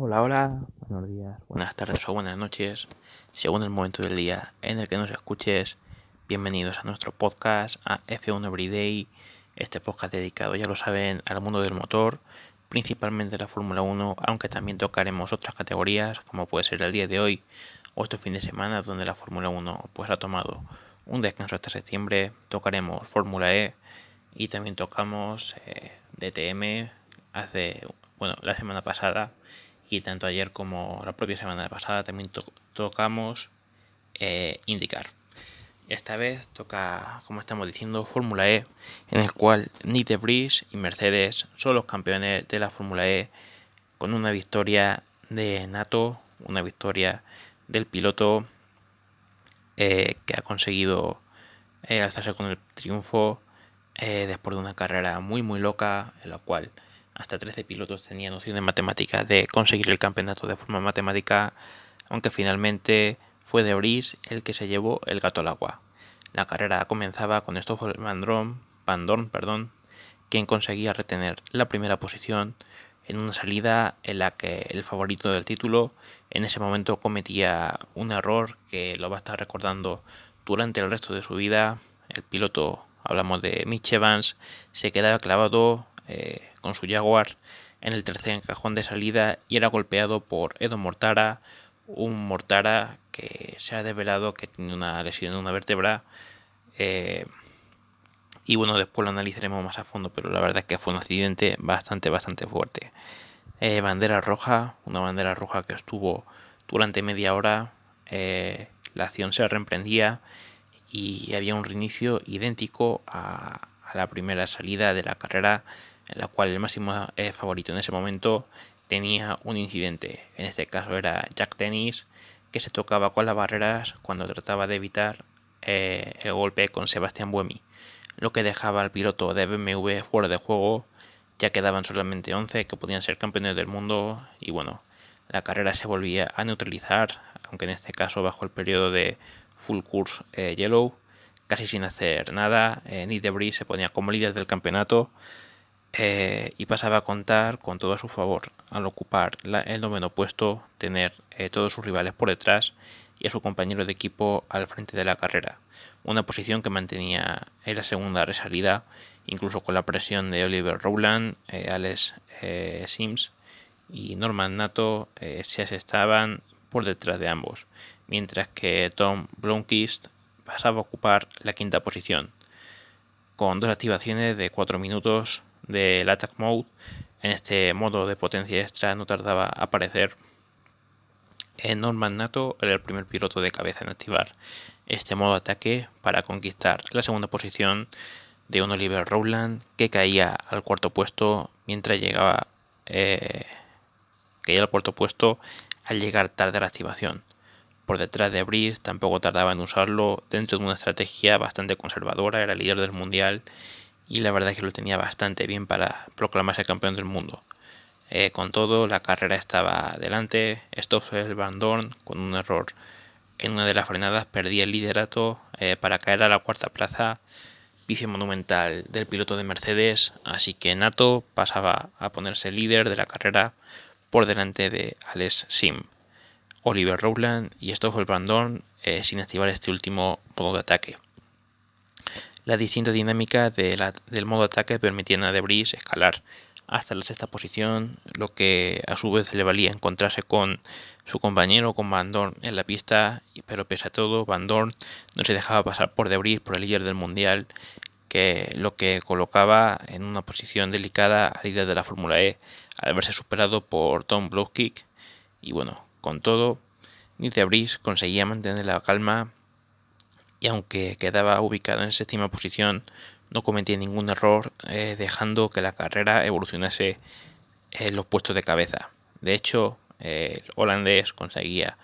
Hola, hola, buenos días, buenas tardes o buenas noches, según el momento del día en el que nos escuches. Bienvenidos a nuestro podcast, a F1 Everyday, este podcast dedicado, ya lo saben, al mundo del motor, principalmente la Fórmula 1, aunque también tocaremos otras categorías, como puede ser el día de hoy o este fin de semana, donde la Fórmula 1 pues ha tomado un descanso hasta septiembre, tocaremos Fórmula E y también tocamos eh, DTM hace, bueno, la semana pasada y tanto ayer como la propia semana pasada también tocamos eh, indicar. Esta vez toca, como estamos diciendo, Fórmula E, en el cual Nick de y Mercedes son los campeones de la Fórmula E con una victoria de Nato, una victoria del piloto eh, que ha conseguido eh, alzarse con el triunfo después de una carrera muy muy loca en la cual hasta 13 pilotos tenían nociones matemáticas de conseguir el campeonato de forma matemática, aunque finalmente fue de Oris el que se llevó el gato al agua. La carrera comenzaba con Stoffel Van Dorn, perdón, quien conseguía retener la primera posición en una salida en la que el favorito del título en ese momento cometía un error que lo va a estar recordando durante el resto de su vida. El piloto, hablamos de Mitch Evans, se quedaba clavado eh, con su Jaguar en el tercer cajón de salida y era golpeado por Edo Mortara, un Mortara que se ha develado que tiene una lesión en una vértebra. Eh, y bueno, después lo analizaremos más a fondo, pero la verdad es que fue un accidente bastante, bastante fuerte. Eh, bandera roja, una bandera roja que estuvo durante media hora. la acción se reemprendía y había un reinicio idéntico a la primera salida de la carrera en la cual el máximo eh, favorito en ese momento tenía un incidente. En este caso era Jack Dennis, que se tocaba con las barreras cuando trataba de evitar eh, el golpe con Sebastián Buemi, lo que dejaba al piloto de BMW fuera de juego, ya quedaban solamente 11 que podían ser campeones del mundo y bueno, la carrera se volvía a neutralizar, aunque en este caso bajo el periodo de full course eh, yellow, casi sin hacer nada, Nick Debris se ponía como líder del campeonato, eh, y pasaba a contar con todo a su favor al ocupar el noveno puesto, tener eh, todos sus rivales por detrás y a su compañero de equipo al frente de la carrera, una posición que mantenía en la segunda resalida, incluso con la presión de Oliver Rowland, eh, Alex Sims y Norman Nato se estaban por detrás de ambos, mientras que Tom Blomqvist pasaba a ocupar la quinta posición, con dos activaciones de 4 minutos del Attack Mode. En este modo de potencia extra no tardaba a aparecer. Norman Nato era el primer piloto de cabeza en activar este modo ataque para conquistar la segunda posición de un Oliver Rowland que caía al cuarto puesto mientras llegaba eh, al cuarto puesto al llegar tarde a la activación. Por detrás de Brice tampoco tardaba en usarlo dentro de una estrategia bastante conservadora, era líder del mundial y la verdad es que lo tenía bastante bien para proclamarse campeón del mundo. Eh, con todo, la carrera estaba delante, Stoffel Van Dorn con un error en una de las frenadas perdía el liderato eh, para caer a la cuarta plaza, vice monumental del piloto de Mercedes, así que Nato pasaba a ponerse líder de la carrera por delante de Alex Sim. Oliver Rowland y Stoffel Van Dorn eh, sin activar este último modo de ataque. La distinta dinámica del modo ataque permitía a Debris escalar hasta la sexta posición, lo que a su vez le valía encontrarse con su compañero, con Van Dorn en la pista, pero pese a todo, Van Dorn no se dejaba pasar por Debris, por el líder del mundial, que lo que colocaba en una posición delicada al líder de la Fórmula E, al verse superado por Tom Blowkick. Y bueno, con todo, Nick Debris conseguía mantener la calma y aunque quedaba ubicado en séptima posición, no cometía ningún error, eh, dejando que la carrera evolucionase en los puestos de cabeza. De hecho, el holandés conseguía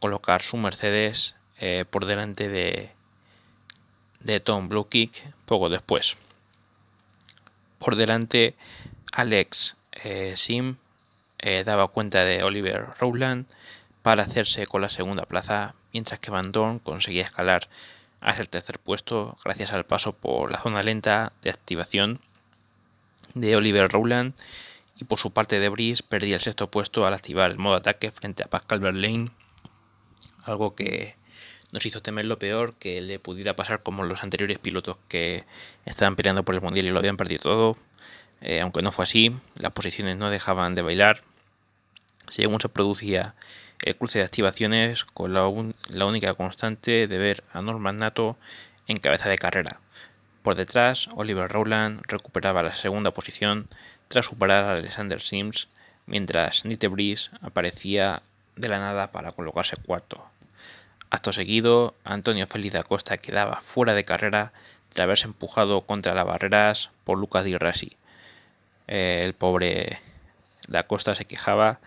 colocar su Mercedes eh, por delante de, de Tom Kick poco después. Por delante, Alex eh, Sim daba cuenta de Oliver Rowland para hacerse con la segunda plaza, mientras que Van Dorn conseguía escalar hasta el tercer puesto gracias al paso por la zona lenta de activación de Oliver Rowland Y por su parte de Brice perdía el sexto puesto al activar el modo ataque frente a Pascal Verlaine, algo que nos hizo temer lo peor que le pudiera pasar como los anteriores pilotos que estaban peleando por el mundial y lo habían perdido todo. Eh, aunque no fue así, las posiciones no dejaban de bailar. Según se producía el cruce de activaciones con la, única constante de ver a Norman Nato en cabeza de carrera. Por detrás, Oliver Rowland recuperaba la segunda posición tras superar a Alexander Sims, mientras Nite Breeze aparecía de la nada para colocarse cuarto. Acto seguido, Antonio Félix da Costa quedaba fuera de carrera tras haberse empujado contra las barreras por Lucas Di. Eh, el pobre da Costa se quejaba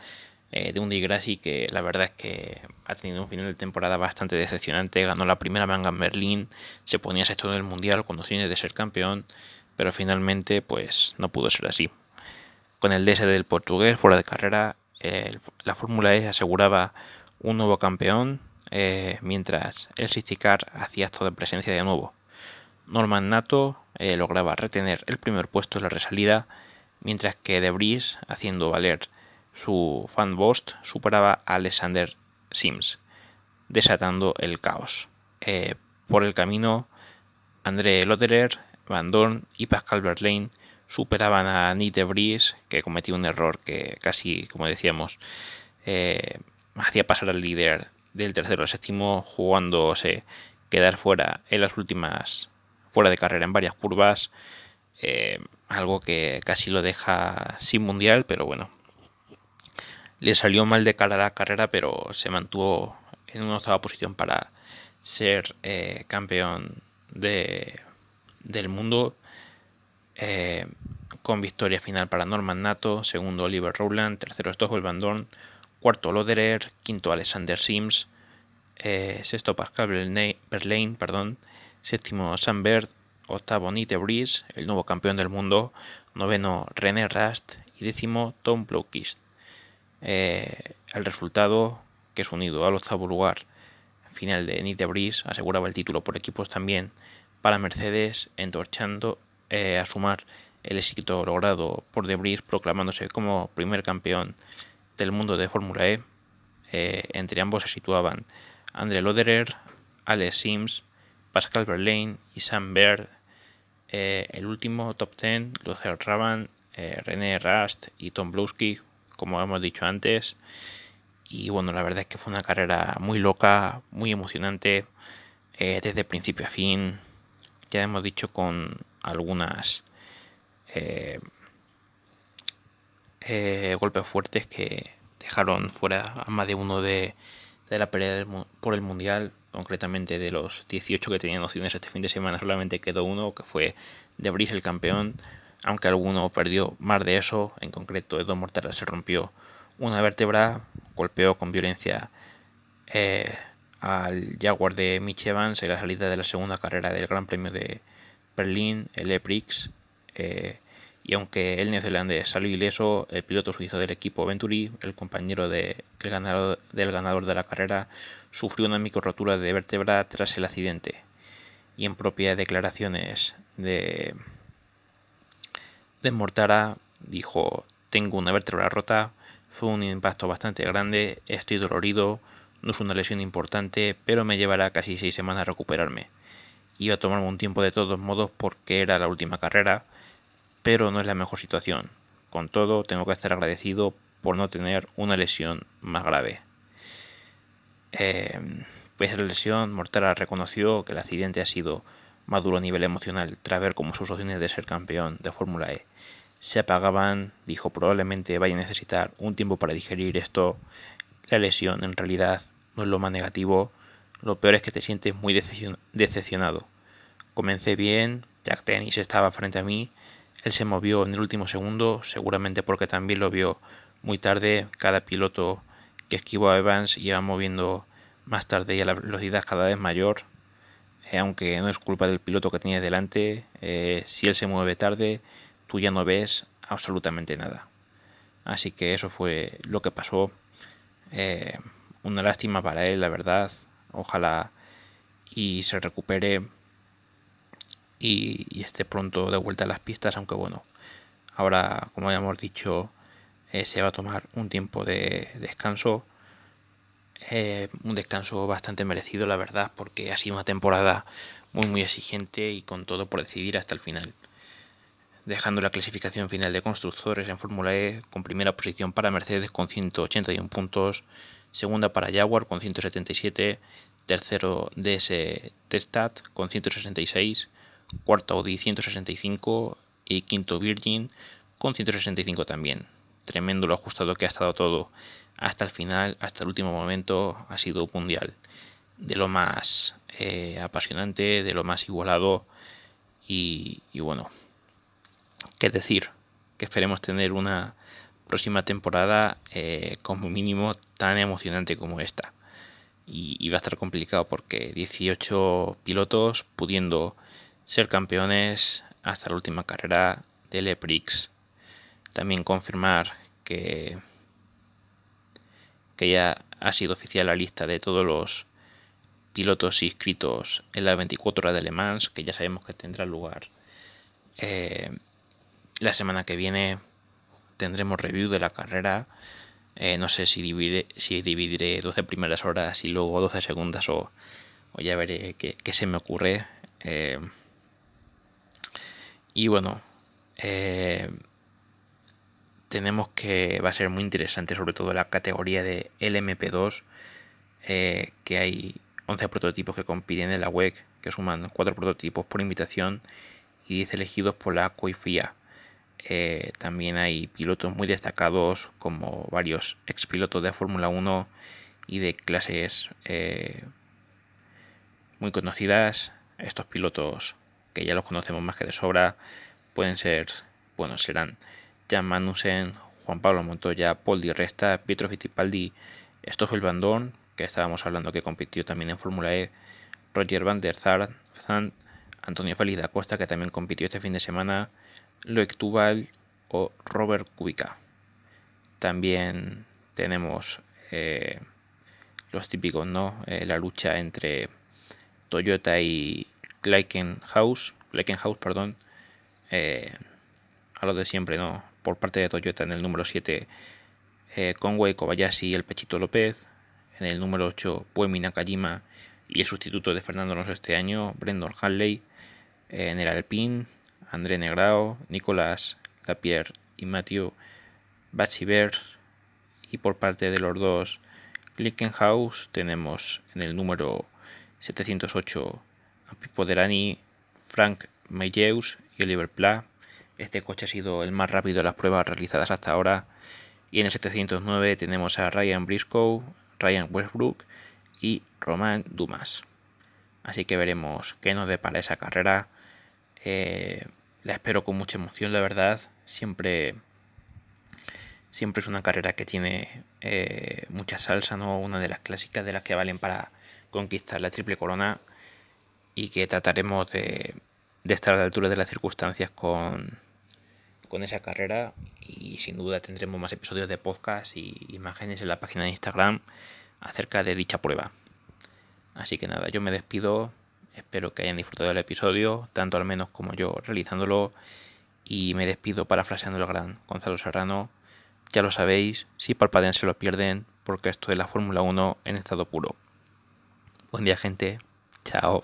eh, de un Di Grassi que la verdad es que ha tenido un final de temporada bastante decepcionante. Ganó la primera manga en Berlín, se ponía sexto en el mundial con opciones de ser campeón, pero finalmente pues no pudo ser así. Con el DS del portugués fuera de carrera, la Fórmula E aseguraba un nuevo campeón, eh, mientras el Sisticar hacía acto de presencia de nuevo. Norman Nato eh, lograba retener el primer puesto en la resalida, mientras que Debris, haciendo valer su fan bost, superaba a Alexander Sims, desatando el caos. Eh, por el camino, André Lotterer, Van Dorn y Pascal Verlaine superaban a Nick Debris, que cometió un error que casi, como decíamos, eh, hacía pasar al líder del tercero al séptimo, jugándose quedar fuera en las últimas, fuera de carrera en varias curvas. Eh, algo que casi lo deja sin mundial, pero bueno, le salió mal de cara a la carrera, pero se mantuvo en una octava posición para ser eh, campeón de, del mundo. Eh, con victoria final para Norman Nato, segundo Oliver Rowland, tercero Stoffel Van Dorn, cuarto Loderer, quinto Alexander Sims, eh, sexto Pascal Verlaine, perdón, séptimo Sam Bird, octavo Nite Breeze, el nuevo campeón del mundo, noveno René Rast y décimo Tom Blomqvist. Eh, el resultado, que es unido al octavo lugar final de Nick de aseguraba el título por equipos también para Mercedes, entorchando eh, a sumar el éxito logrado por De proclamándose como primer campeón del mundo de Fórmula E. Eh, entre ambos se situaban André Loderer, Alex Sims, Pascal Verlaine y Sam Baird. el último top 10, Luther Raban, René Rast y Tom Blowski como hemos dicho antes. Y bueno, la verdad es que fue una carrera muy loca, muy emocionante, eh, desde principio a fin. Ya hemos dicho con algunas eh, eh, golpes fuertes que dejaron fuera a más de uno de, la pelea por el mundial. Concretamente de los 18 que tenían opciones este fin de semana, solamente quedó uno, que fue De Brice el campeón aunque alguno perdió más de eso, en concreto Edo Mortara se rompió una vértebra, golpeó con violencia eh, al Jaguar de Mitch Evans en la salida de la segunda carrera del Gran Premio de Berlín, el E-Prix, eh, y aunque el neozelandés salió ileso, el piloto suizo del equipo Venturi, el compañero de, del, ganador, del ganador de la carrera, sufrió una micro rotura de vértebra tras el accidente. Y en propias declaraciones de, Desmortara dijo, tengo una vértebra rota, fue un impacto bastante grande, estoy dolorido, no es una lesión importante, pero me llevará casi seis semanas a recuperarme. Iba a tomarme un tiempo de todos modos porque era la última carrera, pero no es la mejor situación. Con todo, tengo que estar agradecido por no tener una lesión más grave. Eh, pese a la lesión, Mortara reconoció que el accidente ha sido más duro a nivel emocional tras ver cómo sus opciones de ser campeón de Fórmula E se apagaban, dijo probablemente vaya a necesitar un tiempo para digerir esto. La lesión en realidad no es lo más negativo, lo peor es que te sientes muy decepcionado. Comencé bien, Jack Tennis estaba frente a mí, él se movió en el último segundo, seguramente porque también lo vio muy tarde, cada piloto que esquivó a Evans iba moviendo más tarde y a la velocidad cada vez mayor, eh, aunque no es culpa del piloto que tenía delante, eh, si él se mueve tarde, tú ya no ves absolutamente nada. Así que eso fue lo que pasó. Eh, una lástima para él, la verdad. Ojalá y se recupere y, esté pronto de vuelta a las pistas, aunque bueno, ahora, como ya hemos dicho, se va a tomar un tiempo de descanso. Eh, un descanso bastante merecido, la verdad, porque ha sido una temporada muy muy exigente y con todo por decidir hasta el final. Dejando la clasificación final de constructores en Fórmula E con primera posición para Mercedes con 181 puntos, segunda para Jaguar con 177, tercero DS Testat con 166, cuarto Audi 165 y quinto Virgin con 165 también. Tremendo lo ajustado que ha estado todo hasta el final, hasta el último momento, ha sido mundial. De lo más eh, apasionante, de lo más igualado y, y bueno, qué decir, que esperemos tener una próxima temporada eh, como mínimo tan emocionante como esta. Y, va a estar complicado porque 18 pilotos pudiendo ser campeones hasta la última carrera del EPRIX. También confirmar que, que ya ha sido oficial la lista de todos los pilotos inscritos en la 24 horas de Le Mans, que ya sabemos que tendrá lugar eh, la semana que viene tendremos review de la carrera. Eh, no sé si dividiré, si dividiré 12 primeras horas y luego 12 segundas o, ya veré qué, se me ocurre. Eh, y bueno, eh, tenemos que va a ser muy interesante sobre todo la categoría de LMP2, que hay 11 prototipos que compiten en la web, que suman 4 prototipos por invitación y 10 elegidos por la COIFIA. Eh, también hay pilotos muy destacados como varios expilotos de Fórmula 1 y de clases eh, muy conocidas. Estos pilotos que ya los conocemos más que de sobra pueden ser, bueno, serán Jan Magnussen, Juan Pablo Montoya, Paul Di Resta, Pietro Fittipaldi, Stoffel Van que estábamos hablando que compitió también en Fórmula E, Roger Van der Zandt, Antonio Félix da Costa, que también compitió este fin de semana, Loic o Robert Kubica. También tenemos eh, los típicos, ¿no? Eh, la lucha entre Toyota y Gleikenhaus, perdón, eh, a lo de siempre, ¿no? Por parte de Toyota en el número 7, Conway Kobayashi y el Pechito López. En el número 8, Puemi Nakajima y el sustituto de Fernando Alonso este año, Brendan Hanley. En el Alpine, André Negrao, Nicolás Lapierre y Mathieu Bachiver. Y por parte de los dos Glickenhaus tenemos en el número 708 a Pipo Derani, Frank Meyeus y Oliver Pla. Este coche ha sido el más rápido de las pruebas realizadas hasta ahora. Y en el 709 tenemos a Ryan Briscoe, Ryan Westbrook y Romain Dumas. Así que veremos qué nos depara esa carrera. Eh, la espero con mucha emoción, la verdad. Siempre, siempre es una carrera que tiene eh, mucha salsa, ¿no? Una de las clásicas de las que valen para conquistar la triple corona y que trataremos de, estar a la altura de las circunstancias con, con esa carrera y sin duda tendremos más episodios de podcast y imágenes en la página de Instagram acerca de dicha prueba. Así que nada, yo me despido Espero que hayan disfrutado del episodio, tanto al menos como yo realizándolo. Y me despido parafraseando el gran Gonzalo Serrano. Ya lo sabéis, si palpadean se lo pierden, porque esto es la Fórmula 1 en estado puro. Buen día gente, chao.